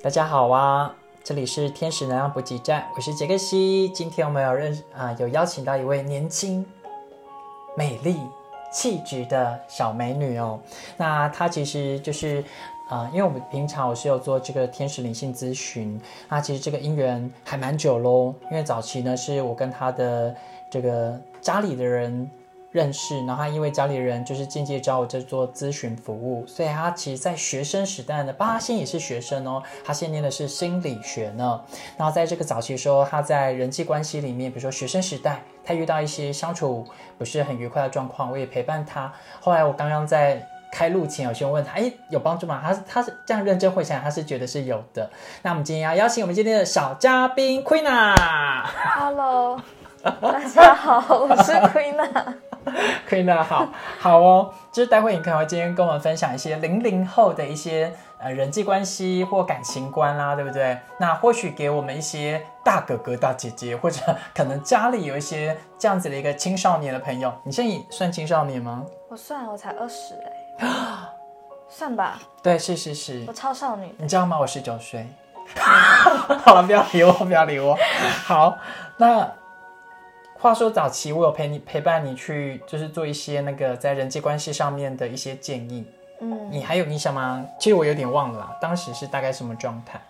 大家好啊，这里是天使能量补给站，我是杰克西。今天我们有认啊、有邀请到一位年轻、美丽、气质的小美女哦。那她其实就是啊、因为我们平常我是有做这个天使灵性咨询，那其实这个姻缘还蛮久喽。因为早期呢是我跟她的这个家里的人认识，然后他因为家里人就是间接找我在做咨询服务，所以他其实，在学生时代呢，巴现在也是学生哦，他现在念的是心理学呢。然后在这个早期的时候，他在人际关系里面，比如说学生时代，他遇到一些相处不是很愉快的状况，我也陪伴他。后来我刚刚在。开录前有先问他，哎，有帮助吗？他是他是这样认真回想，他是觉得是有的。那我们今天要邀请我们今天的小嘉宾 Queen 啊。Hello，大家好，我是 Queen。可 以那，好好哦。就是待会你可能会今天跟我们分享一些零零后的一些呃人际关系或感情观啦，对不对？那或许给我们一些大哥哥、大姐姐，或者可能家里有一些这样子的一个青少年的朋友，你现在也算青少年吗？我算，我才二十哎，算吧，对，是是是我。超少女。你知道吗？我十九岁。好了，不要理我，不要理我。好，那话说早期我有陪你陪伴你去，就是做一些那个在人际关系上面的一些建议。嗯，你还有印象吗？其实我有点忘了啦，当时是大概什么状态？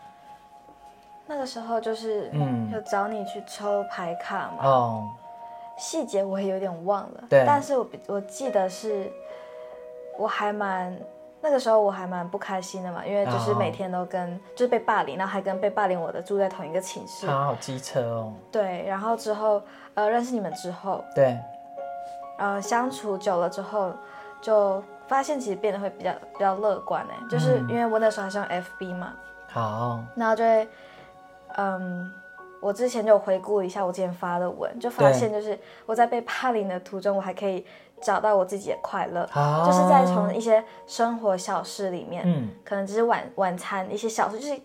那个时候就是嗯有找你去抽牌卡嘛，哦，细节我也有点忘了。对但是我比我记得是，我还蛮那个时候我还蛮不开心的嘛，因为就是哦每天都跟就是被霸凌，然后还跟被霸凌我的住在同一个寝室。他好机车哦。对，然后之后呃认识你们之后，对，呃，相处久了之后，就发现其实变得会比较比较乐观哎，就是嗯因为我那时候还是用 FB 嘛，好，然后就会，嗯，我之前就回顾了一下我之前发的文，就发现就是我在被霸凌的途中，我还可以找到我自己的快乐，好，就是在从一些生活小事里面，嗯。可能只是晚晚餐一些小事，就是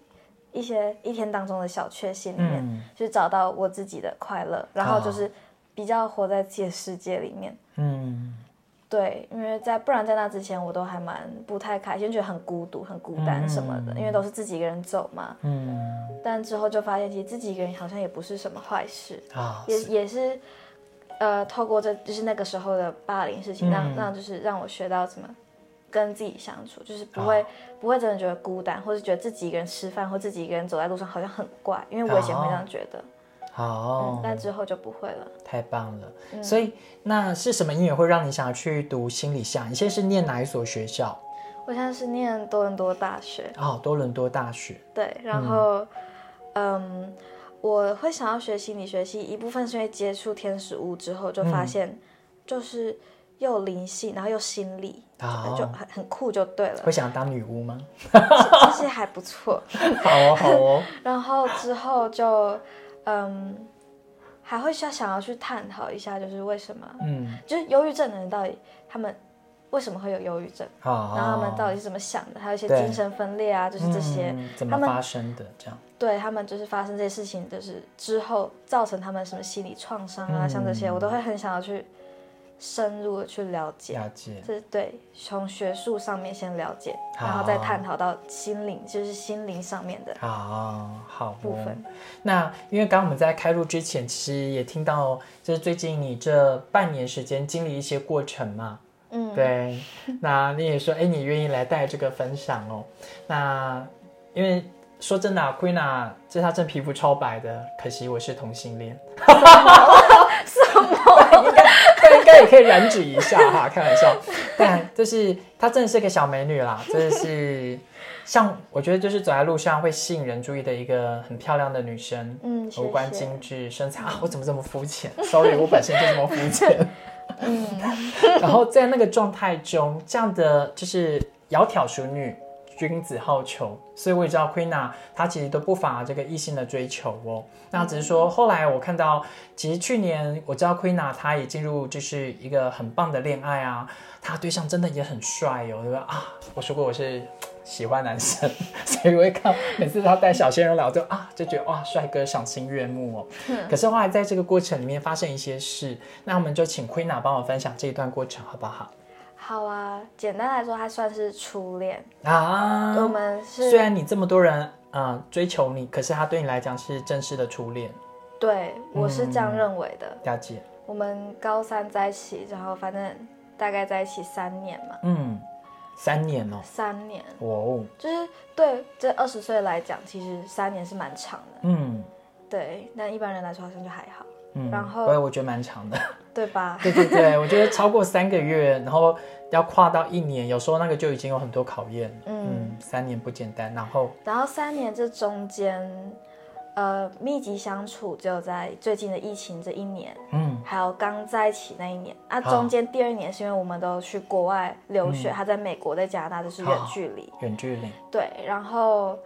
一些一天当中的小确幸里面，嗯。就是找到我自己的快乐，然后就是比较活在自己的世界里面。嗯。对，因为在不然在那之前我都还蛮不太开心，觉得很孤独、很孤单什么的，因为都是自己一个人走嘛。嗯，但之后就发现，其实自己一个人好像也不是什么坏事，啊，也也是，呃，透过这就是那个时候的霸凌事情，让嗯让就是让我学到怎么跟自己相处，就是不会、不会真的觉得孤单，或是觉得自己一个人吃饭或自己一个人走在路上好像很怪，因为我以前会这样觉得，好嗯，，但之后就不会了。太棒了。所以那是什么因缘会让你想要去读心理系啊？你现在是念哪一所学校？我现在是念多伦多大学，哦，多伦多大学。对，然后，嗯我会想要学心理学系，一部分是因为接触天使屋之后，就发现就是又灵性，然后又心理，哦就很很酷，就对了会，想当女巫吗？这些还不错。好哦，好哦。然后之后就，嗯，还会想想要去探讨一下，就是为什么，嗯，就是忧郁症的人到底他们为什么会有忧郁症，好。然后他们到底是怎么想的，还有一些精神分裂啊，就是这些。嗯怎么发生的？这样。对他们就是发生这些事情，就是之后造成他们什么心理创伤啊，嗯像这些，我都会很想要去深入的去了解。了解。这对从学术上面先了解，然后再探讨到心灵，就是心灵上面的好好哦部分。那因为刚刚我们在开录之前，其实也听到，就是最近你这半年时间经历一些过程嘛，嗯，对。那你也说，哎，你愿意来带这个分享哦。那因为说真的、啊、，Queen 啊，这她真皮肤超白的，可惜我是同性恋。什么？应该对，应该也可以染指一下哈，开玩笑。但就是她真的是个小美女啦，真的是像我觉得就是走在路上会吸引人注意的一个很漂亮的女生。嗯，谢五官谢。精致，身材啊，我怎么这么肤浅？Sorry，我本身就这么肤浅。嗯，然后在那个状态中，这样的就是窈窕淑女，君子好逑，所以我也知道 q u e e n a，她其实都不乏这个异性的追求哦。那只是说，后来我看到，其实去年我知道 q u e e n a，她也进入就是一个很棒的恋爱啊，她对象真的也很帅哦，对吧？啊，我说过我是喜欢男生，所以我会看每次他带小鲜肉来，我就啊就觉得哇，帅哥赏心悦目哦。可是后来在这个过程里面发生一些事，那我们就请 Queen 啊帮我分享这一段过程好不好？好啊，简单来说，他算是初恋。啊，我们是虽然你这么多人呃追求你，可是他对你来讲是正式的初恋，对我是这样嗯认为的。了解。我们高三在一起，然后反正大概在一起三年嘛，嗯，三年哦，三年哇哦，就是对这二十岁来讲，其实三年是蛮长的。嗯对，但一般人来说好像就还好，嗯，然后我我觉得蛮长的。对吧？对对对，我觉得超过三个月，然后要跨到一年，有时候那个就已经有很多考验。嗯嗯，三年不简单。然后，然后三年这中间，呃，密集相处只有在最近的疫情这一年，嗯还有刚在一起那一年。啊，中间第二年是因为我们都去国外留学，嗯他在美国，在加拿大，就是远距离。远距离，对，然后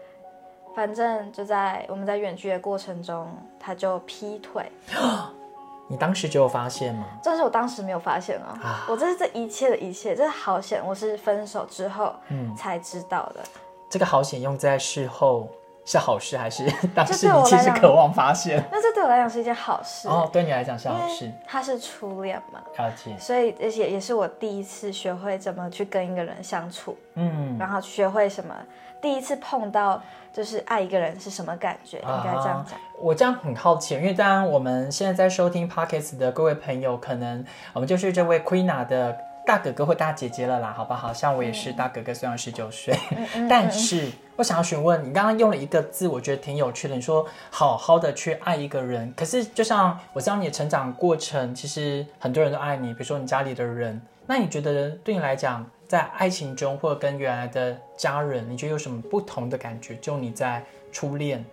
反正就在我们在远距的过程中，他就劈腿。你当时就有发现吗？这是我当时没有发现哦，啊我这是这一切的一切，这是好险，我是分手之后嗯才知道的。这个好险用在事后是好事，还是 当这时你其实渴望发现？那这对我来讲是一件好事，哦，对你来讲是好事，他是初恋嘛，了解。所以而且也是我第一次学会怎么去跟一个人相处，嗯，然后学会什么，第一次碰到就是爱一个人是什么感觉，应该这样讲。我这样很好奇，因为当然我们现在在收听 Podcast 的各位朋友，可能我们就是这位 Queena 的大哥哥或大姐姐了啦，好不好？像我也是大哥哥，虽然十九岁，嗯但是我想要询问你，刚刚用了一个字，我觉得挺有趣的，你说好好的去爱一个人，可是就像我知道你的成长过程，其实很多人都爱你，比如说你家里的人，那你觉得对你来讲，在爱情中或者跟原来的家人，你觉得有什么不同的感觉？就你在初恋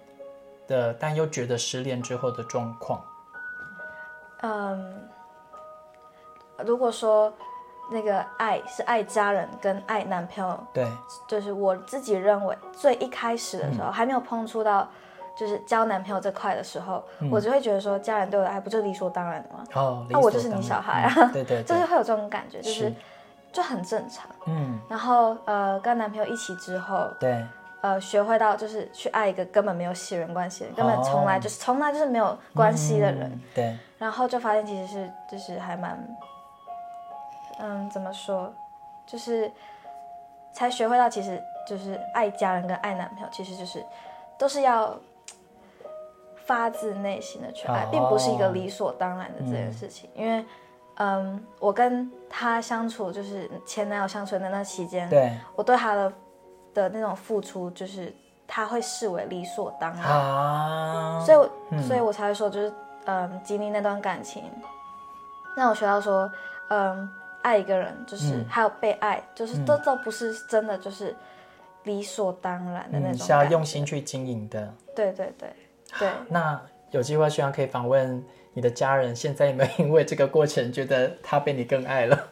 的，但又觉得失恋之后的状况。嗯，如果说那个爱是爱家人跟爱男朋友，对，就是我自己认为最一开始的时嗯。候，还没有碰触到就是交男朋友这块的时候，嗯。我就会觉得说家人对我的爱不就理所当然的吗？哦，那我就是你小孩啊啊，对对 对，就是会有这种感觉，就是是。就很正常。嗯，然后呃，跟男朋友一起之后，对，呃，学会到就是去爱一个根本没有血缘关系的人，根本哦从来就是从来就是没有关系的人，嗯，对，然后就发现其实是就是还蛮，嗯，怎么说，就是才学会到其实就是爱家人跟爱男朋友，其实就是都是要发自内心的去爱，哦并不是一个理所当然的这件事情，因为。嗯，我跟他相处，就是前男友相处的那期间，对我对他的的那种付出，就是他会视为理所当然，啊，所以所以我才会说，就是嗯，经历那段感情，让我学到说，嗯，爱一个人就是、嗯还有被爱，就是这都不是真的就是理所当然的那嗯，种是要用心去经营的。对对对对，那有机会希望可以访问你的家人，现在有没有因为这个过程觉得他被你更爱了？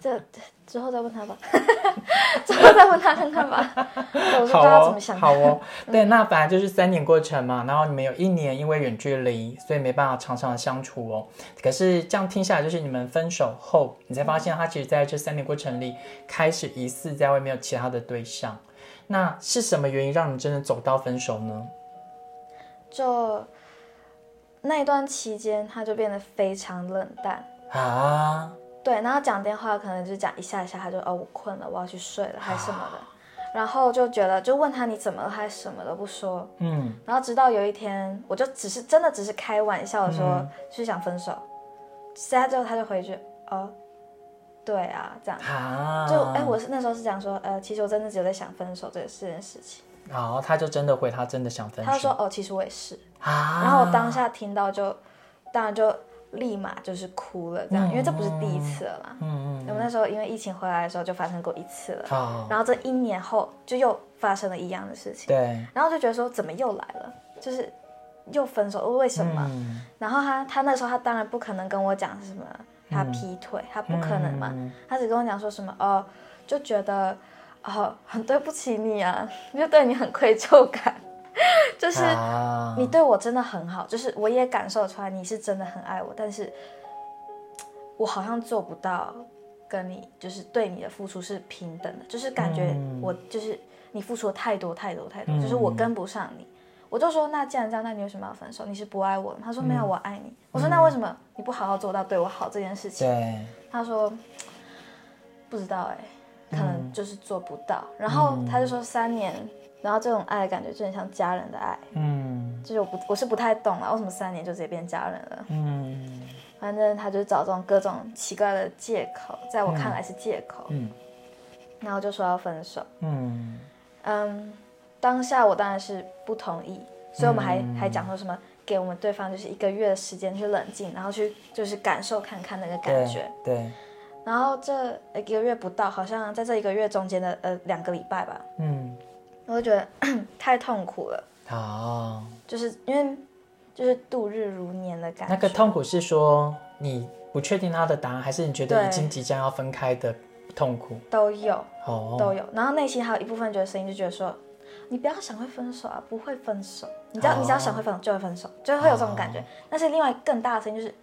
这之后再问他吧，之后再问他看看吧，我是不好知道怎哦好哦，对，那反正就是三年过程嘛，然后你们有一年因为远距离，所以没办法常常的相处哦。可是这样听下来，就是你们分手后，你才发现他其实在这三年过程里，开始疑似在外面有其他的对象。那是什么原因让你真的走到分手呢？就那一段期间，他就变得非常冷淡。啊，对，然后讲电话可能就讲一下一下，他就哦我困了，我要去睡了，还什么的，然后就觉得就问他你怎么了，还什么都不说，嗯，然后直到有一天，我就只是真的只是开玩笑的说，嗯。是想分手，现在之后他就回去哦，对啊，这样啊，就哎我是那时候是讲说呃其实我真的只有在想分手这个这件事情，好，他就真的回他真的想分手，他就说哦其实我也是，啊，然后我当下听到就当然就立马就是哭了这样，嗯因为这不是第一次了啦。嗯我们那时候因为疫情回来的时候就发生过一次了，哦，然后这一年后就又发生了一样的事情，对，然后就觉得说怎么又来了，就是又分手，为什么？嗯。然后他他那时候他当然不可能跟我讲是什么他劈腿，他不可能嘛，嗯。他只跟我讲说什么哦，就觉得哦很对不起你啊，就对你很愧疚感，就是。啊你对我真的很好，就是我也感受出来你是真的很爱我，但是我好像做不到跟你就是对你的付出是平等的，就是感觉嗯我就是你付出的太多太多太多，嗯就是我跟不上你。我就说那既然这样，那你为什么要分手？你是不爱我？他说没有，嗯我爱你。我说那为什么你不好好做到对我好这件事情？对，他说不知道哎、可嗯能就是做不到。然后他就说三年，然后这种爱的感觉就很像家人的爱，嗯。就是我不我是不太懂了，为什么三年就直接变家人了？嗯。反正他就找这种各种奇怪的借口，在我看来是借口，嗯。然后就说要分手。嗯。嗯，当下我当然是不同意，所以我们还、嗯。还讲说什么给我们对方就是一个月的时间去冷静，然后去就是感受看看那个感对觉。对，然后这一个月不到，好像在这一个月中间的呃两个礼拜吧，嗯我就觉得 太痛苦了，好，就是因为就是度日如年的感觉。那个痛苦是说你不确定他的答案，还是你觉得已经即将要分开的痛苦？都有哦，都有，然后内心还有一部分觉得声音就觉得说，你不要想会分手啊，不会分手，你只要、哦你只要想会分手就会分手，就会有这种感觉。但是另外更大的声音就是，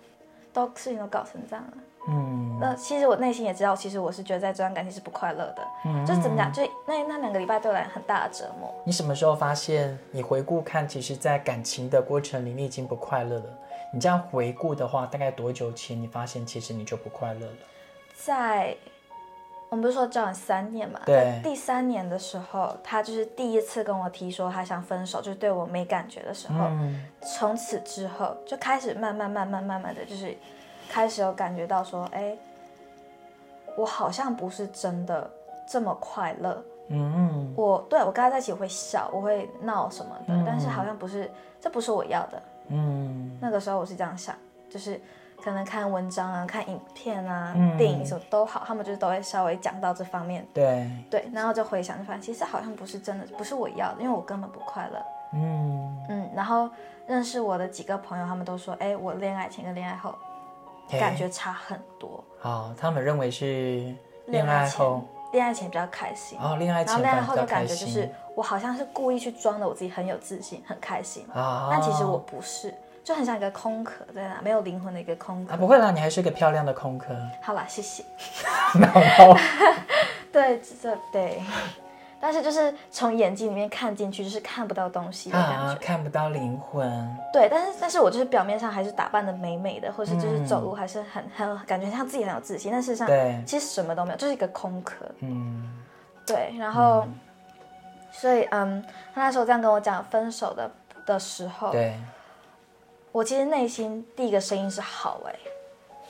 都事情都搞成这样了。嗯那其实我内心也知道，其实我是觉得在这段感情是不快乐的，嗯就是怎么讲，就那那两个礼拜对我来很大的折磨。你什么时候发现你回顾看，其实，在感情的过程里，你已经不快乐了？你这样回顾的话，大概多久前你发现其实你就不快乐了？在我们不是说交往三年嘛，对第三年的时候，他就是第一次跟我提说他想分手，就是对我没感觉的时候，嗯从此之后就开始慢慢慢慢慢慢的就是开始有感觉到说，哎，我好像不是真的这么快乐。嗯我对我跟他在一起我会笑，我会闹什么的，嗯但是好像不是，这不是我要的。嗯那个时候我是这样想，就是可能看文章啊、看影片啊、嗯电影什么都好，他们就是都会稍微讲到这方面。对，对，然后就回想，就发现其实好像不是真的，不是我要的，因为我根本不快乐。嗯，嗯，然后认识我的几个朋友，他们都说，哎，我恋爱前跟恋爱后嘿感觉差很多。好，他们认为是恋恋爱前恋爱前比较开心，哦，恋爱然后恋爱后就感觉就是我好像是故意去装的，我自己很有自信、很开心，啊，但其实我不是，就很像一个空壳在那，没有灵魂的一个空壳。啊不会啦，你还是一个漂亮的空壳，好啦，谢谢。然后 对，这对，但是就是从眼睛里面看进去，就是看不到东西的感觉。啊看不到灵魂，对，但是但是我就是表面上还是打扮的美美的，或是就是嗯走路还是很很感觉像自己很有自信，但事实上对，其实什么都没有，就是一个空壳。嗯。对，然后、所以嗯，他那时候这样跟我讲分手的的时候，对，我其实内心第一个声音是好哎、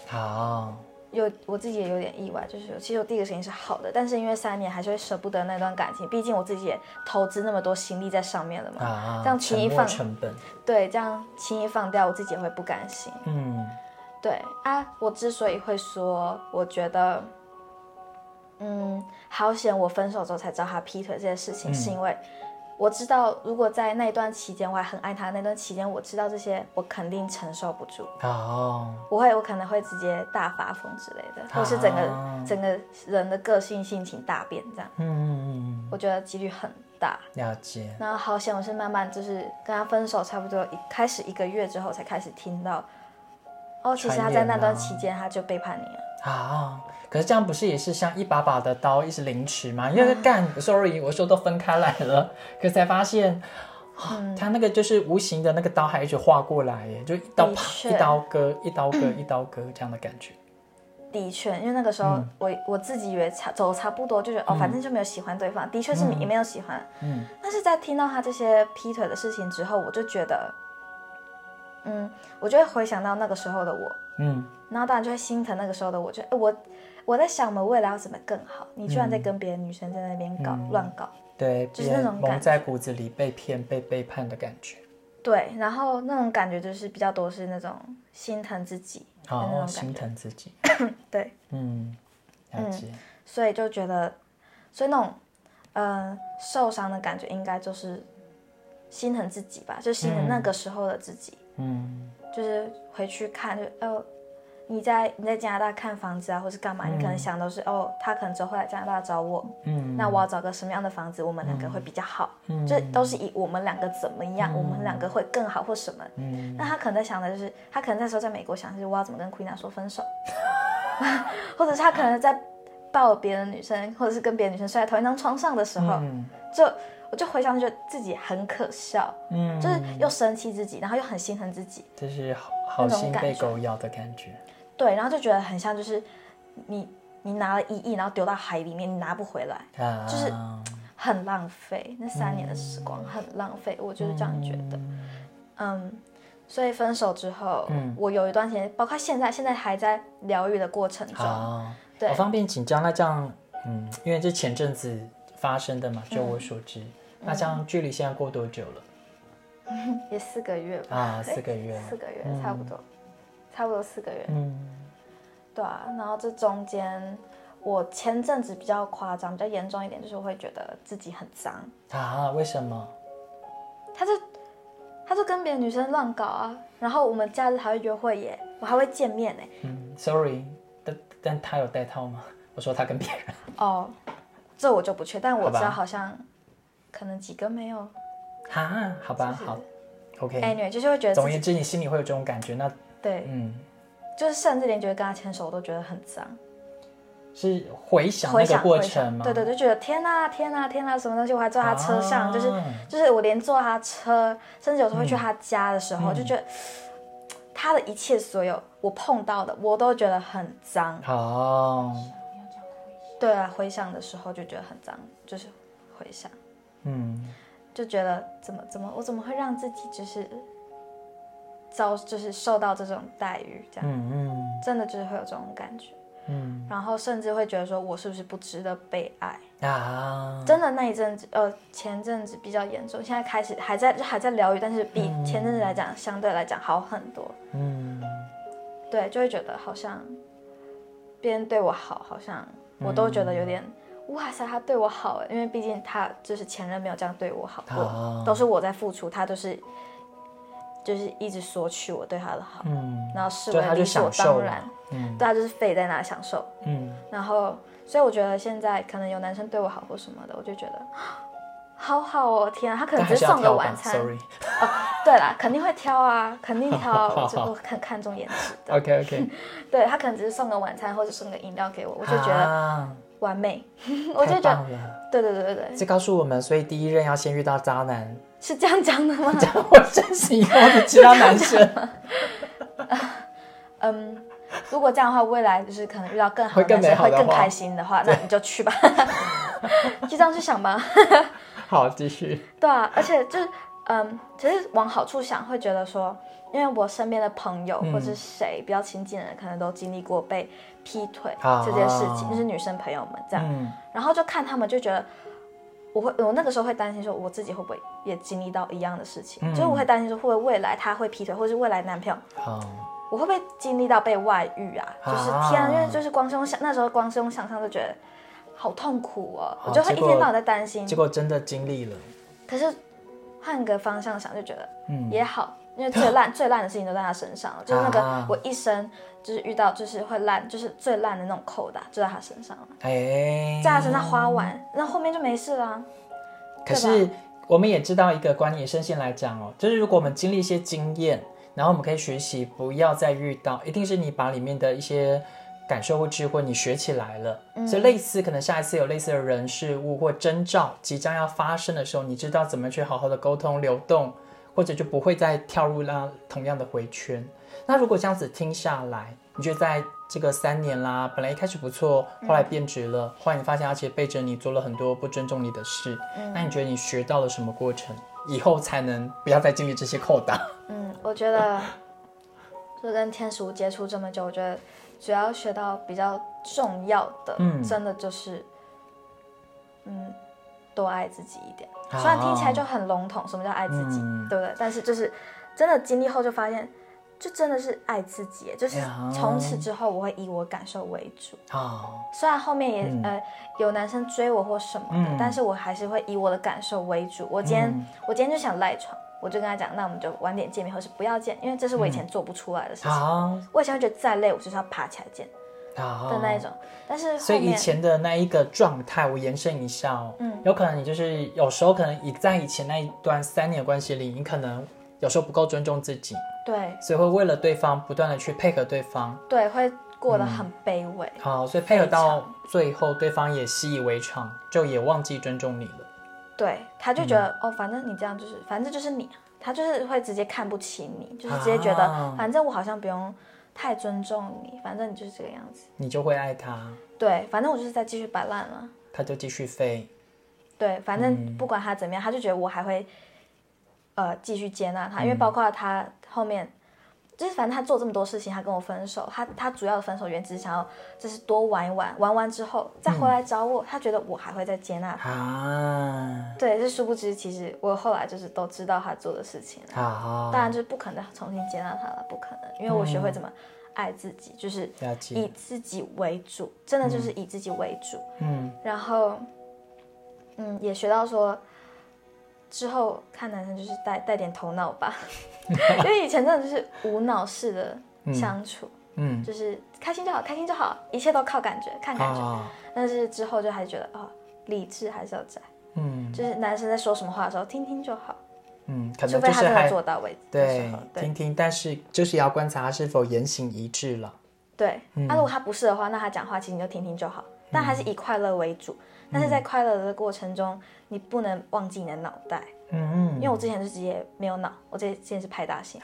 好，有我自己也有点意外，就是其实我第一个事情是好的，但是因为三年还是会舍不得那段感情，毕竟我自己也投资那么多心力在上面了嘛。啊，这样轻易放成本，对，这样轻易放掉，我自己也会不甘心。嗯对啊，我之所以会说，我觉得，嗯，好险，我分手之后才知道他劈腿这件事情，嗯是因为我知道，如果在那段期间我还很爱他，那段期间我知道这些，我肯定承受不住，哦，我会，我可能会直接大发疯之类的，或是整个、啊整个人的个性、性情大变这样，嗯嗯嗯，我觉得几率很大。了解，然后好险，我是慢慢就是跟他分手，差不多一开始一个月之后才开始听到，哦，其实他在那段期间他就背叛你了。啊，可是这样不是也是像一把把的刀一直凌迟吗？因为干，sorry，我说都分开来了，可是才发现。啊嗯他那个就是无形的那个刀还一直划过来耶，就一刀啪，一刀割，一刀割，一刀割这样的感觉。的确，因为那个时候嗯我、我自己以为差走差不多，就觉得哦，反正就没有喜欢对方，的确是也没有喜欢。嗯但是在听到他这些劈腿的事情之后，我就觉得，嗯，我就会回想到那个时候的我，嗯。然后当然就会心疼那个时候的我，就哎我我在想我们未来要怎么更好，你居然在跟别的女生在那边搞、嗯。乱搞，对，就是那种蒙在骨子里被骗、被背叛的感觉。对，然后那种感觉就是比较多是那种心疼自己的那哦种，感心，疼自己。对，嗯，了解。所以就觉得，所以那种呃受伤的感觉应该就是心疼自己吧，就心疼那个时候的自己，嗯。就是回去看就哦。你在你在加拿大看房子啊，或是干嘛？你可能想都是哦，他可能之后会来加拿大找我，嗯，那我要找个什么样的房子，我们两个会比较好，嗯。就都是以我们两个怎么样，我们两个会更好或什么。嗯。那他可能在想的就是，他可能那时候在美国想的是我要怎么跟 Queen 说分手，或者是他可能在抱别的女生，或者是跟别的女生睡在同一张床上的时候，嗯。就我就回想就觉得自己很可笑，嗯，就是又生气自己，然后又很心疼自己，就是好好心被狗咬的感觉。对，然后就觉得很像就是你你拿了一亿，然后丢到海里面，你拿不回来，啊，就是很浪费，那三年的时光很浪费，我就是这样觉得。嗯，所以分手之后，嗯。我有一段时间，包括现在，现在还在疗愈的过程中。啊，对。我方便请教，那这样，嗯，因为这前阵子发生的嘛，就我所知，那这样距离现在过多久了？也四个月吧，啊，四个月，四个月差不多，差不多四个月。嗯，对啊，然后这中间，我前阵子比较夸张，比较严重一点，就是我会觉得自己很脏。啊，为什么？他就他就跟别的女生乱搞啊，然后我们假日还会约会耶，我还会见面呢。嗯，sorry，但但他有带套吗？我说他跟别人，哦，这我就不确，但我知道好像可能几个没有。哈，好吧，就是好，OK。Anyway，就是会觉得总而言之，你心里会有这种感觉，那对，嗯，就是甚至连觉得跟他牵手我都觉得很脏。是回想回想那个过程吗？对对，就觉得天呐天呐天呐，什么东西我还坐他车上，就是啊就是我连坐他车，甚至有时候会去他家的时候，嗯就觉得他的一切所有我碰到的，我都觉得很脏。哦，对啊，回想的时候就觉得很脏，就是回想嗯，就觉得怎么怎么我怎么会让自己就是遭就是受到这种待遇，这样、嗯嗯。真的就是会有这种感觉，嗯。然后甚至会觉得说我是不是不值得被爱。啊，真的那一阵子，呃，前阵子比较严重，现在开始还在还在疗愈，但是比前阵子来讲，相对来讲好很多。嗯。对，就会觉得好像别人对我好，好像我都觉得有点，哇塞，他对我好哎，因为毕竟他就是前任没有这样对我好过，啊都是我在付出，他都是就是一直索取我对他的好，嗯然后视为理所当然，嗯对他就是废在那享受，嗯。然后，所以我觉得现在可能有男生对我好或什么的，我就觉得好好哦，天啊，他可能只是送个晚餐。，sorry。对啦，肯定会挑啊，肯定挑就我很看重颜值的。OK OK，对他可能只是送个晚餐或者送个饮料给我，我就觉得啊、完美，我就太觉得。对对对对对，这告诉我们，所以第一任要先遇到渣男，是这样讲的吗？我真心以后的其他男生嗯，如果这样的话，未来就是可能遇到更好会更的男生会更美好的话开心的话，那你就去吧，就这样去想吧。好继续。对啊，而且就是，嗯，其实往好处想，会觉得说，因为我身边的朋友、嗯或者是谁比较亲近的人，可能都经历过被劈腿啊这件事情，就是女生朋友们这样，嗯然后就看他们就觉得。我会，我那个时候会担心说，我自己会不会也经历到一样的事情？嗯就是我会担心说，会不会未来他会劈腿，或是未来男朋友，好，我会不会经历到被外遇啊？就是啊天啊，因为就是光是用想那时候光是用想象就觉得好痛苦哦，好我就会一天到晚在担心。结。果真的经历了，可是换个方向想，就觉得嗯，也好，因为 最烂最烂的事情都在他身上了，就是那个啊。我一生就是遇到就是会烂，就是最烂的那种扣打就在他身上了，哎，在他身上花完，那后面就没事了。可是我们也知道一个观念，深陷来讲哦，就是如果我们经历一些经验，然后我们可以学习，不要再遇到，一定是你把里面的一些感受或智慧你学起来了，所以类似可能下一次有类似的人事物或征兆即将要发生的时候，你知道怎么去好好的沟通流动，或者就不会再跳入那同样的回圈。那如果这样子听下来，你觉得在这个三年啦，本来一开始不错，后来变质了，后来你发现而且背着你做了很多不尊重你的事，那你觉得你学到了什么过程？以后才能不要再经历这些扣打？嗯，我觉得就跟天使屋接触这么久，我觉得主要学到比较重要的，嗯真的就是，嗯，多爱自己一点。啊虽然听起来就很笼统，什么叫爱自己，嗯对不对？但是就是真的经历后就发现，就真的是爱自己，就是从此之后我会以我感受为主。哦，虽然后面也、嗯呃有男生追我或什么的，嗯但是我还是会以我的感受为主。我今天、嗯我今天就想赖床，我就跟他讲，那我们就晚点见面，或是不要见，因为这是我以前做不出来的事情。好，我以前会觉得再累，我就是要爬起来见好的那一种，但是所以以前的那一个状态，我延伸一下哦，嗯有可能你就是有时候可能以在以前那一段三年的关系里，你可能有时候不够尊重自己，对所以会为了对方不断的去配合对方，对会过嗯得很卑微。好，所以配合到最后，对方也习以为常，就也忘记尊重你了。对，他就觉得、嗯哦，反正你这样就是，反正就是你，他就是会直接看不起你，就是直接觉得，啊反正我好像不用太尊重你，反正你就是这个样子。你就会爱他，对，反正我就是在继续摆烂了。他就继续飞。对，反嗯正不管他怎么样，他就觉得我还会呃继续接纳他，因为包括他后面。就是反正他做这么多事情，他跟我分手，他他主要的分手原因只是想要就是多玩一玩，玩完之后再回来找我，他觉得我还会再接纳他。啊，对，这殊不知其实我后来就是都知道他做的事情了，好，当然就是不可能重新接纳他了，不可能，因为我学会怎么爱自己，就是以自己为主，真的就是以自己为主。嗯。然后，嗯，也学到说，之后看男生就是带带点头脑吧，因为以前真的就是无脑式的相处，嗯，就是开心就好，开心就好，一切都靠感觉，看感觉。啊，但是之后就还是觉得哦，理智还是要在，嗯。就是男生在说什么话的时候听听就好，嗯，可除能非他真的就是还做到为止对听听，但是就是要观察他是否言行一致了。对。嗯。那如果他不是的话，那他讲话其实你就听听就好，但还是以快乐为主。但是在嗯快乐的过程中，你不能忘记你的脑袋。嗯因为我之前就直接没有脑，我之前是派大星。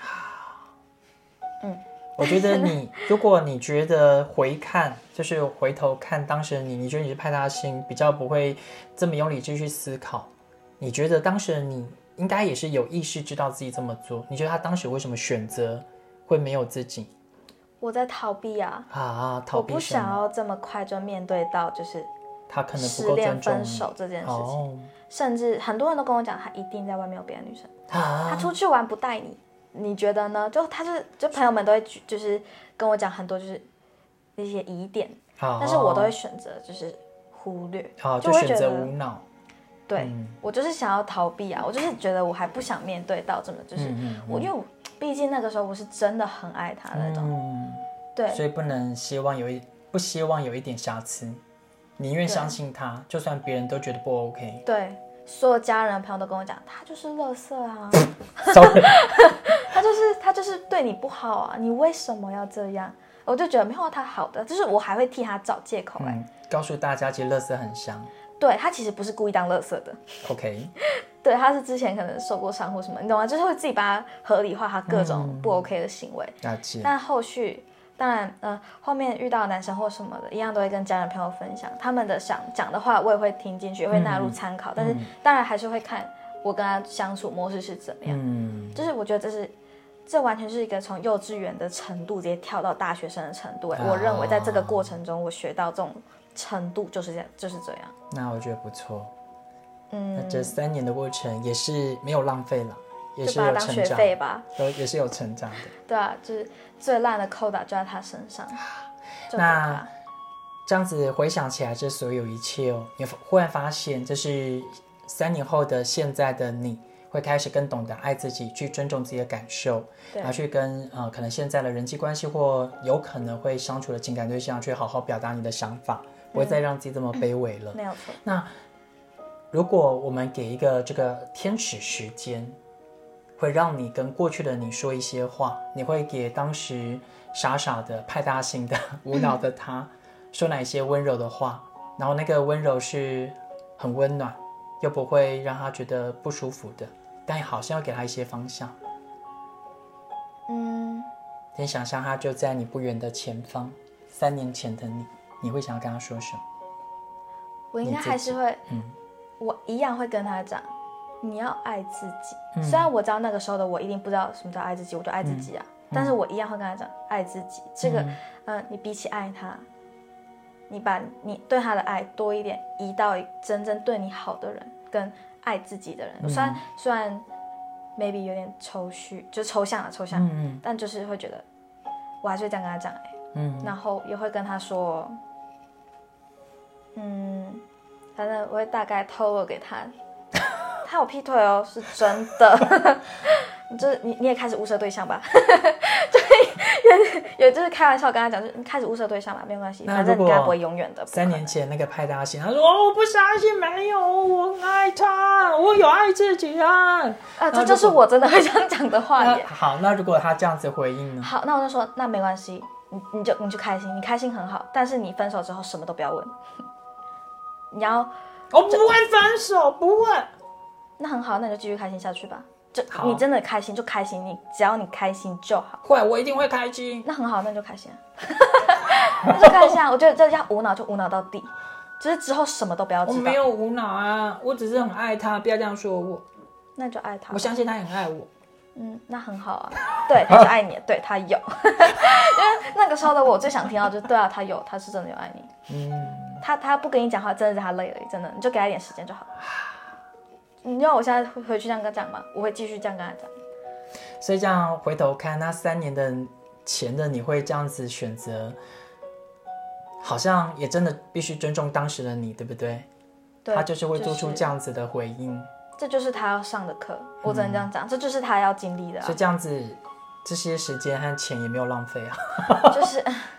嗯 我觉得你，如果你觉得回看，就是回头看当时的你，你觉得你是派大星，比较不会这么用理智去思考。你觉得当时的你应该也是有意识知道自己这么做？你觉得他当时为什么选择会没有自己我在逃避啊，啊？逃我不避想要这么快就面对到就是他可能失恋分手这件事情。哦甚至很多人都跟我讲，他一定在外面有别的女生，他啊，出去玩不带你，你觉得呢？就他就是就朋友们都会就是跟我讲很多就是一些疑点，好但是我都会选择就是忽略。好，就就选择会觉得无脑。对、嗯。我就是想要逃避啊，我就是觉得我还不想面对到这么就是、我，因为我毕竟那个时候我是真的很爱他那种，嗯，对。所以不能希望有一不希望有一点瑕疵，宁愿相信他，就算别人都觉得不 OK。对，所有家人朋友都跟我讲，他就是垃圾啊，他就是他就是对你不好啊，你为什么要这样？我就觉得没有他好的，就是我还会替他找借口哎、嗯，告诉大家其实乐色很香。对他其实不是故意当垃圾的，OK，对，他是之前可能受过伤或什么，你懂吗？就是会自己把它合理化他各种不 OK 的行为。但后续当然，呃，后面遇到男生或什么的，一样都会跟家人朋友分享他们的想讲的话，我也会听进去，也会纳入参考。但是当然还是会看我跟他相处模式是怎么样。嗯，就是我觉得这是。这完全是一个从幼稚园的程度直接跳到大学生的程度、哎我认为在这个过程中，我学到这种程度就是这样，就是这样。那我觉得不错。那嗯，这三年的过程也是没有浪费了，也是有成长，费吧。有也是有成长的。对啊，就是最烂的扣打就在他身上，那他。这样子回想起来，这所有一切哦，你忽然发现，这是三年后的现在的你，会开始更懂得爱自己，去尊重自己的感受，对然后去跟呃可能现在的人际关系或有可能会相处的情感对象，去好好表达你的想法，不会再让自己这么卑微了。没有错。那如果我们给一个这个天使时间，会让你跟过去的你说一些话，你会给当时傻傻的派大星的 无脑的 他说哪一些温柔的话，然后那个温柔是很温暖，又不会让他觉得不舒服的，但好像要给他一些方向。嗯，你想象他就在你不远的前方，三年前的你，你会想要跟他说什么？我应该还是会，嗯我一样会跟他讲，你要爱自己。嗯虽然我知道那个时候的我一定不知道什么叫爱自己，我就爱自己啊，但是我一样会跟他讲爱自己。这个，嗯呃，你比起爱他，你把你对他的爱多一点，移到真正对你好的人跟爱自己的人。嗯虽然虽然 maybe 有点抽虚，就抽象了，抽象，嗯但就是会觉得，我还是会这样跟他讲、欸，嗯然后也会跟他说，嗯，反正我会大概透露给他，他有劈腿哦，是真的。就是你你也开始物色对象吧，对，也也就是开玩笑跟他讲，就开始物色对象吧，没有关系，反正你跟他不会永远的。三年前那个派大星，他说：“哦，我不相信，没有，我很爱他，我有爱自己啊。啊，这就是我真的会想讲的话耶。好，那如果他这样子回应呢？好，那我就说那没关系，你你就你就开心，你开心很好，但是你分手之后什么都不要问，你要我不会分手，不会。那很好，那你就继续开心下去吧。就好你真的开心就开心，你只要你开心就好。会，我一定会开心。那很好，那就开心啊，那就开心啊。我觉得这要无脑就无脑到底，就是之后什么都不要知道。我没有无脑啊，我只是很爱他，不要这样说我。那就爱他我。相信他也很爱我。嗯，那很好啊。对，他是爱你，对他有。因 为那个时候的我最想听到就是，对啊，他有，他是真的有爱你。嗯，他他不跟你讲话，真的是他累了，真的，你就给他一点时间就好了。你要我现在回回去这样跟他讲吗？我会继续这样跟他讲。所以这样回头看那三年的前的你会这样子选择，好像也真的必须尊重当时的你，对不对？对，他就是会做出这样子的回应，这就是他要上的课，我只能这样讲，这就是他要经历的啊、所以这样子这些时间和钱也没有浪费啊。就是，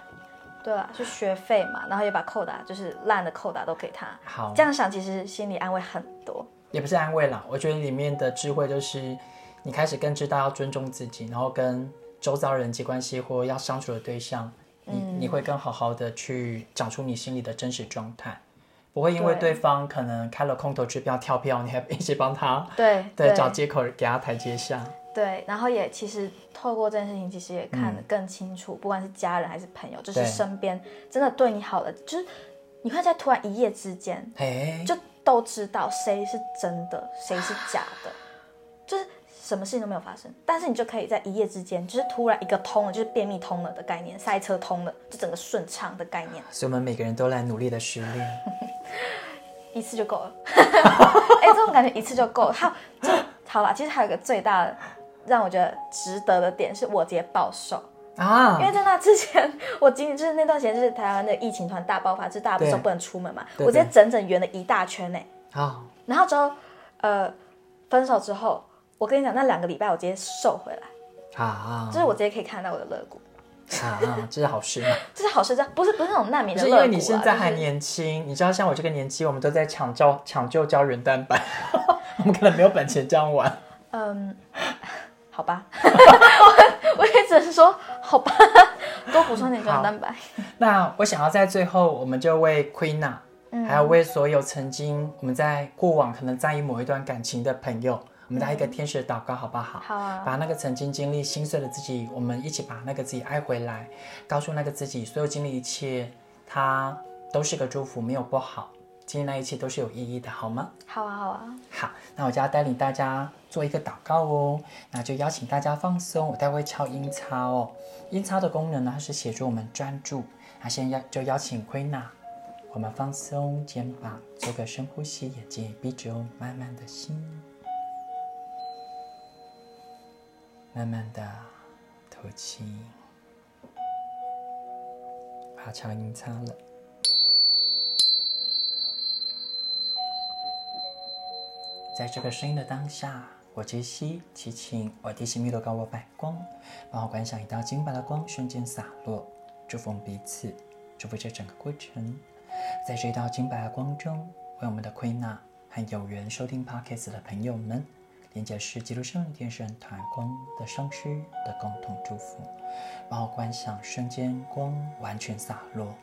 对啊，是学费嘛，然后也把扣打，就是烂的扣打都给他。好这，样想，其实心里安慰很多。也不是安慰啦，我觉得里面的智慧就是你开始更知道要尊重自己，然后跟周遭人际关系或要相处的对象，你、嗯你会更好好的去讲出你心里的真实状态，不会因为对对方可能开了空头支票跳票，你还一直帮他对对找借口给他台阶下。对，然后也其实透过这件事情，其实也看得更清楚，不管是家人还是朋友，就是身边真的对你好的，就是你会在突然一夜之间哎，就都知道谁是真的，谁是假的，就是什么事情都没有发生，但是你就可以在一夜之间，就是突然一个通了，就是便秘通了的概念，塞车通了，就整个顺畅的概念，所以我们每个人都来努力的训练。一次就够了。哎、这种感觉一次就够了。好，就好了，其实还有一个最大的让我觉得值得的点是我直接暴瘦。啊因，为在那之前，我今就是那段时间就是台湾的疫情突然大爆发，就是大家不是不能出门嘛，我直接整整圆了一大圈呢。好，然后之后，呃，分手之后，我跟你讲，那两个礼拜我直接瘦回来，啊就是我直接可以看到我的肋骨，啊，这是好事吗？这是好事，这不是不是那种难民的啊，因为你现在还就是年轻，你知道像我这个年纪，我们都在抢救抢救胶原蛋白，我们可能没有本钱这样玩。嗯，好吧，我 我也只是说好吧，多补充点胶原蛋白。那我想要在最后，我们就为 Queen 嗯。还有为所有曾经我们在过往可能在意某一段感情的朋友，我们来一个天使祷告，好不好？好啊，把那个曾经经历心碎的自己，我们一起把那个自己爱回来，告诉那个自己，所有经历一切，它都是个祝福，没有不好，经历那一切都是有意义的，好吗？好啊，好啊。好，那我就要带领大家做一个祷告哦。那就邀请大家放松，我待会敲音叉哦。音叉的功能呢，它是协助我们专注。那现在邀就邀请奎娜，我们放松肩膀，做个深呼吸，眼睛闭着哦，慢慢的吸，慢慢的吐气。好敲音叉了。在这个声音的当下，我接吸，祈请我地心密度高我百光，帮我观想一道金白的光瞬间洒落，祝福我们彼此，祝福这整个过程。在这道金白的光中，为我们的奎娜和有缘收听 Podcast 的朋友们，连接是基督圣人天神团光的上师的共同祝福，帮我观想瞬间光完全洒落，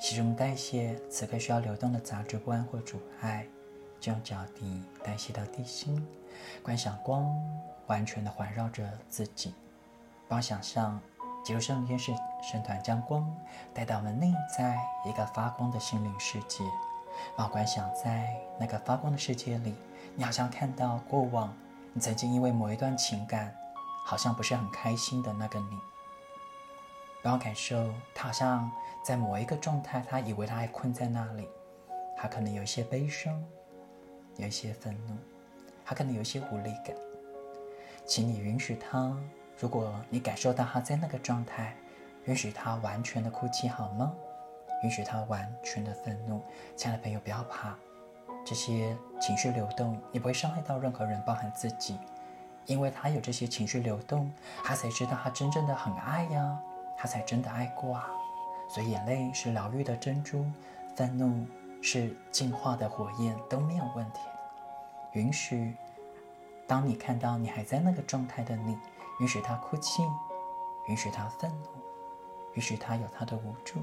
其中代谢此刻需要流动的杂质不安或阻碍。用脚底代谢到地心，观想光完全的环绕着自己，帮我想象基督圣天使神团将光带到我们内在一个发光的心灵世界，帮我观想在那个发光的世界里，你好像看到过往你曾经因为某一段情感好像不是很开心的那个你，帮我感受他好像在某一个状态，他以为他还困在那里，他可能有一些悲伤。有一些愤怒，他可能有一些无力感，请你允许他。如果你感受到他在那个状态，允许他完全的哭泣好吗？允许他完全的愤怒。亲爱的朋友，不要怕，这些情绪流动，你不会伤害到任何人，包含自己，因为他有这些情绪流动，他才知道他真正的很爱呀，他才真的爱过啊。所以眼泪是疗愈的珍珠，愤怒。是净化的火焰都没有问题。允许，当你看到你还在那个状态的你，允许他哭泣，允许他愤怒，允许他有他的无助。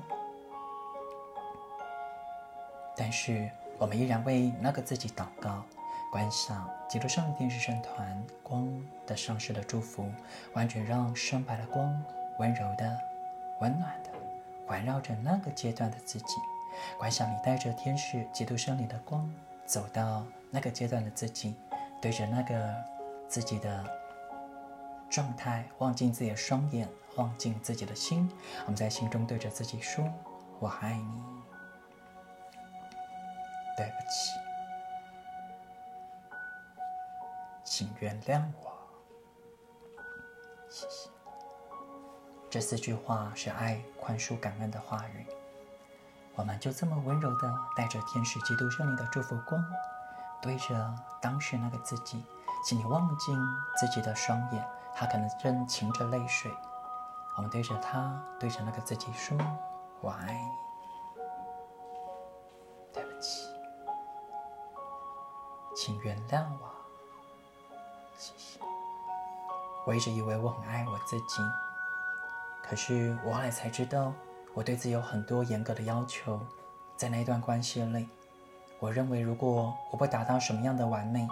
但是我们依然为那个自己祷告，观想基督上天使圣团光的上师的祝福，完全让深白的光温柔的、温暖的环绕着那个阶段的自己。观想你带着天使基督圣灵的光，走到那个阶段的自己，对着那个自己的状态，望进自己的双眼，望进自己的心。我们在心中对着自己说：“我爱你，对不起，请原谅我，谢谢。”这四句话是爱、宽恕、感恩的话语。我们就这么温柔的带着天使基督圣灵的祝福光，对着当时那个自己，请你望进自己的双眼，他可能正噙着泪水。我们对着他，对着那个自己说：“我爱你，对不起，请原谅我，谢谢。”我一直以为我很爱我自己，可是我后来才知道。我对自己有很多严格的要求，在那一段关系里，我认为如果我不达到什么样的完美，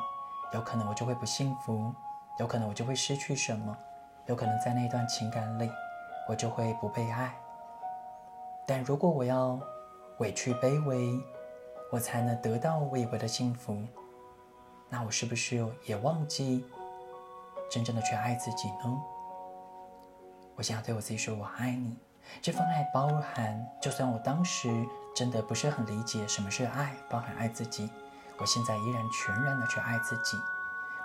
有可能我就会不幸福，有可能我就会失去什么，有可能在那段情感里，我就会不被爱。但如果我要委屈卑微，我才能得到我以为的幸福，那我是不是也忘记真正的去爱自己呢？我想要对我自己说：“我爱你。”这份爱包含，就算我当时真的不是很理解什么是爱，包含爱自己，我现在依然全然的去爱自己。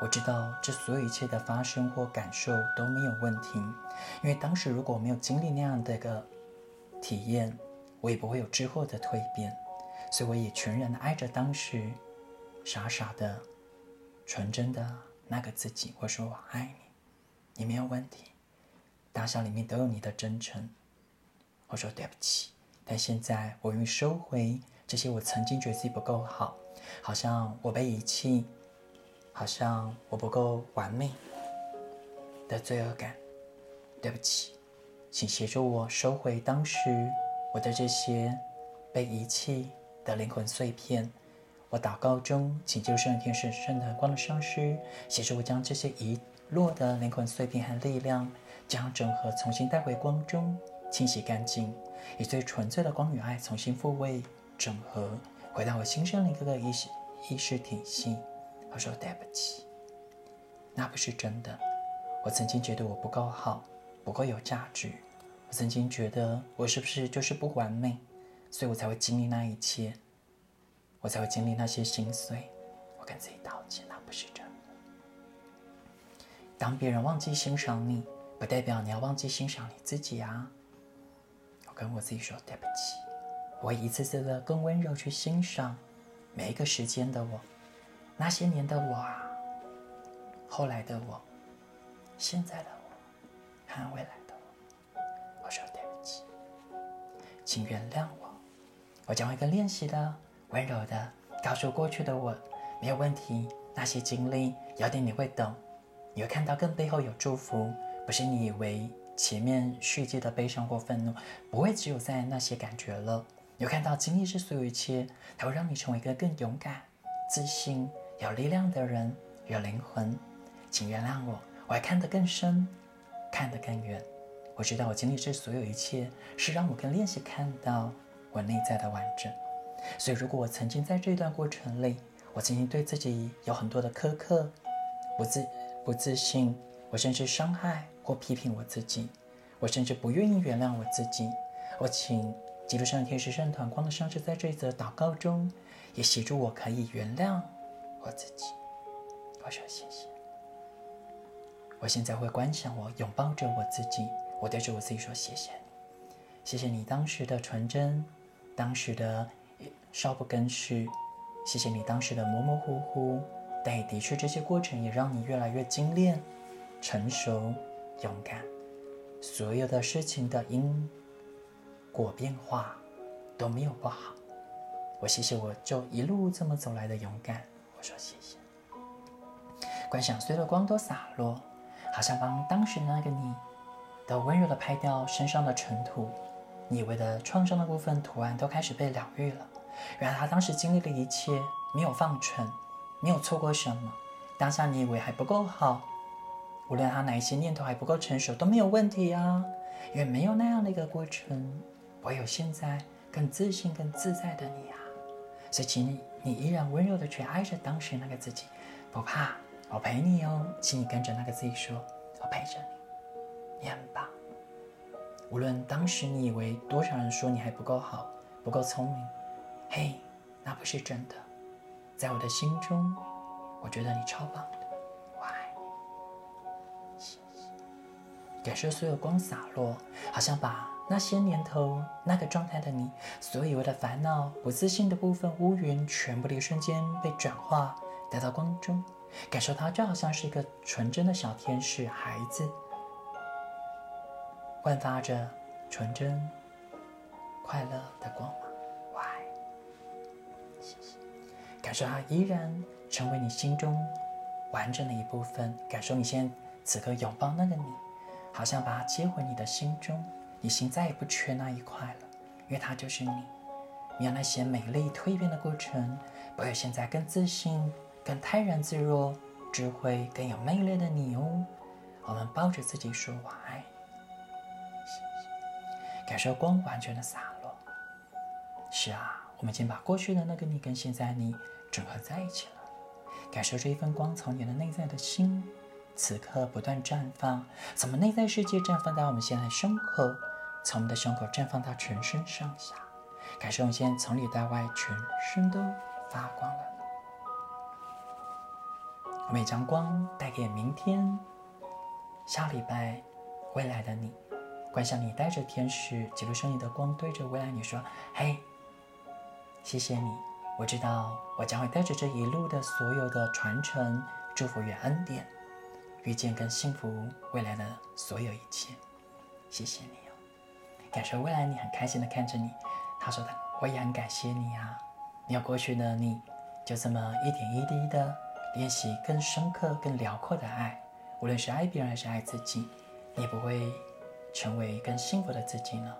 我知道这所有一切的发生或感受都没有问题，因为当时如果没有经历那样的一个体验，我也不会有之后的蜕变。所以我也全然的爱着当时傻傻的、纯真的那个自己。我说我爱你，你没有问题，大小里面都有你的真诚。我说对不起，但现在我愿意收回这些我曾经觉得自己不够好，好像我被遗弃，好像我不够完美的罪恶感。对不起，请协助我收回当时我的这些被遗弃的灵魂碎片。我祷告中，请救圣天使圣坛光的上师协助我将这些遗落的灵魂碎片和力量，将整合重新带回光中。清洗干净，以最纯粹的光与爱重新复位、整合，回到我新生的一个意识意识体系。我说对不起，那不是真的。我曾经觉得我不够好，不够有价值。我曾经觉得我是不是就是不完美，所以我才会经历那一切，我才会经历那些心碎。我跟自己道歉，那不是真的。当别人忘记欣赏你，不代表你要忘记欣赏你自己啊。跟我自己说对不起，我一次次的更温柔去欣赏每一个时间的我，那些年的我啊，后来的我，现在的我，和未来的我。我说对不起，请原谅我。我将会更练习的，温柔的告诉过去的我，没有问题。那些经历，有点你会懂，你会看到更背后有祝福，不是你以为。前面续集的悲伤或愤怒，不会只有在那些感觉了。有看到经历是所有一切，它会让你成为一个更勇敢、自信、有力量的人，有灵魂。请原谅我，我还看得更深，看得更远。我知道我经历这所有一切，是让我更练习看到我内在的完整。所以，如果我曾经在这段过程里，我曾经对自己有很多的苛刻、不自不自信，我甚至伤害。或批评我自己，我甚至不愿意原谅我自己。我请基督圣天使圣团光的上师在这则祷告中，也协助我可以原谅我自己。我说谢谢。我现在会观想我拥抱着我自己，我对着我自己说谢谢你，谢谢你当时的纯真，当时的少不更事，谢谢你当时的模模糊糊，但也的确这些过程也让你越来越精炼、成熟。勇敢，所有的事情的因果变化都没有不好。我谢谢，我就一路这么走来的勇敢。我说谢谢。观想所有的光都洒落，好像帮当时那个你都温柔的拍掉身上的尘土。你以为的创伤的部分图案都开始被疗愈了。原来他当时经历的一切没有放沉，没有错过什么。当下你以为还不够好。无论他哪一些念头还不够成熟，都没有问题啊，因为没有那样的一个过程，我有现在更自信、更自在的你啊！所以，请你你依然温柔的去爱着当时那个自己，不怕，我陪你哦。请你跟着那个自己说：“我陪着你，你很棒。”无论当时你以为多少人说你还不够好、不够聪明，嘿，那不是真的。在我的心中，我觉得你超棒感受所有光洒落，好像把。那些年头，那个状态的你，所以为的烦恼、不自信的部分、乌云，全部的一瞬间被转化，带到光中，感受它就好像是一个纯真的小天使孩子，焕发着纯真、快乐的光芒。Why？谢谢。感受它依然成为你心中完整的一部分，感受你现在此刻拥抱那个你，好像把它接回你的心中。你心再也不缺那一块了，因为它就是你。你要那些美丽蜕变的过程，不会现在更自信、更泰然自若、智慧更有魅力的你哦。我们抱着自己说晚安，感受光完全的洒落。是啊，我们已经把过去的那个你跟现在你整合在一起了。感受这一份光从你的内在的心，此刻不断绽放，从我们内在世界绽放到我们现在胸口。从我们的胸口绽放到全身上下，感受我们现在从里到外全身都发光了。我们将光带给明天、下礼拜、未来的你。观想你带着天使记录生命的光，对着未来你说：“嘿，谢谢你，我知道我将会带着这一路的所有的传承、祝福与恩典，遇见更幸福未来的所有一切。谢谢你哦。”感受未来，你很开心的看着你。他说的，我也很感谢你啊。你有过去的你，就这么一点一滴的练习更深刻、更辽阔的爱。无论是爱别人还是爱自己，你也不会成为更幸福的自己呢。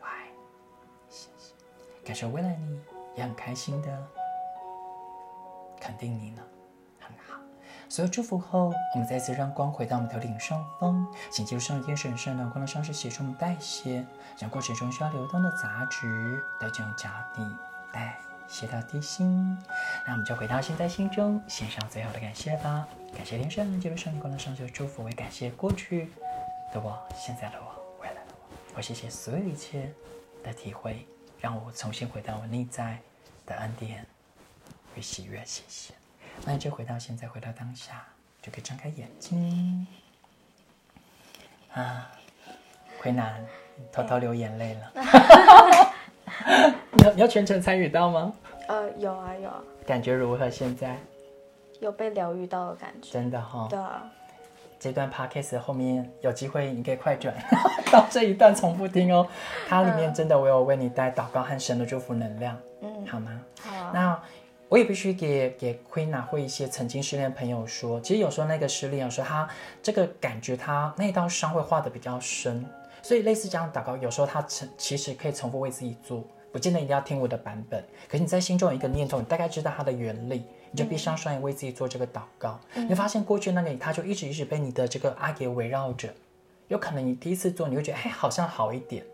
爱，谢谢。感受未来，你也很开心的肯定你呢。所有祝福后，我们再次让光回到我们头顶上方，请记录上天神圣亮光的上是协助我们代谢，将过程中需要流动的杂质都进入脚底代谢到地心。那我们就回到现在心中，献上最后的感谢吧。感谢天神记录上光的上的祝福，也感谢过去的我、现在的我、未来的我。我谢谢所有一切的体会，让我重新回到我内在的恩典与喜悦。谢谢。那你就回到现在，回到当下，就可以张开眼睛。啊，奎南偷偷流眼泪了。你要 你要全程参与到吗？呃，有啊有。啊。感觉如何？现在有被疗愈到的感觉。真的哈。对啊。这段 podcast 后面有机会你可以快转 到这一段重复听哦。它里面真的我有为你带祷告和神的祝福能量。嗯，好吗？好。那。我也必须给给 Queen 或一些曾经失恋朋友说，其实有时候那个失恋，有时候他这个感觉，他那道伤会画的比较深，所以类似这样祷告，有时候他成其实可以重复为自己做，不见得一定要听我的版本。可是你在心中有一个念头，你大概知道它的原理，你就闭上双眼为自己做这个祷告。你发现过去那里，他就一直一直被你的这个阿给围绕着，有可能你第一次做，你会觉得哎好像好一点，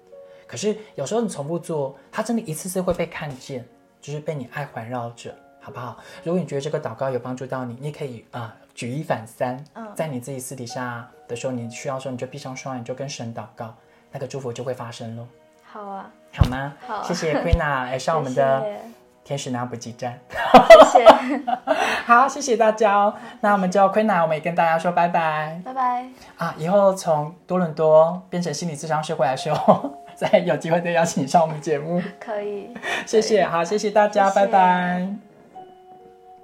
可是有时候你重复做，他真的一次次会被看见。就是被你爱环绕着，好不好？如果你觉得这个祷告有帮助到你，你可以啊举一反三。嗯，在你自己私底下的时候，你需要的时候你就闭上双眼，就跟神祷告，那个祝福就会发生喽。好啊，好吗？好，谢谢 Queen 来上我们的天使拿补给站。谢谢。好，谢谢大家哦。那我们就 Queen 我们也跟大家说拜拜。拜拜。啊，以后从多伦多变成心理咨商师回来的时候。再有机会再邀请你上我们节目，可以，谢谢，好，谢谢大家，拜拜。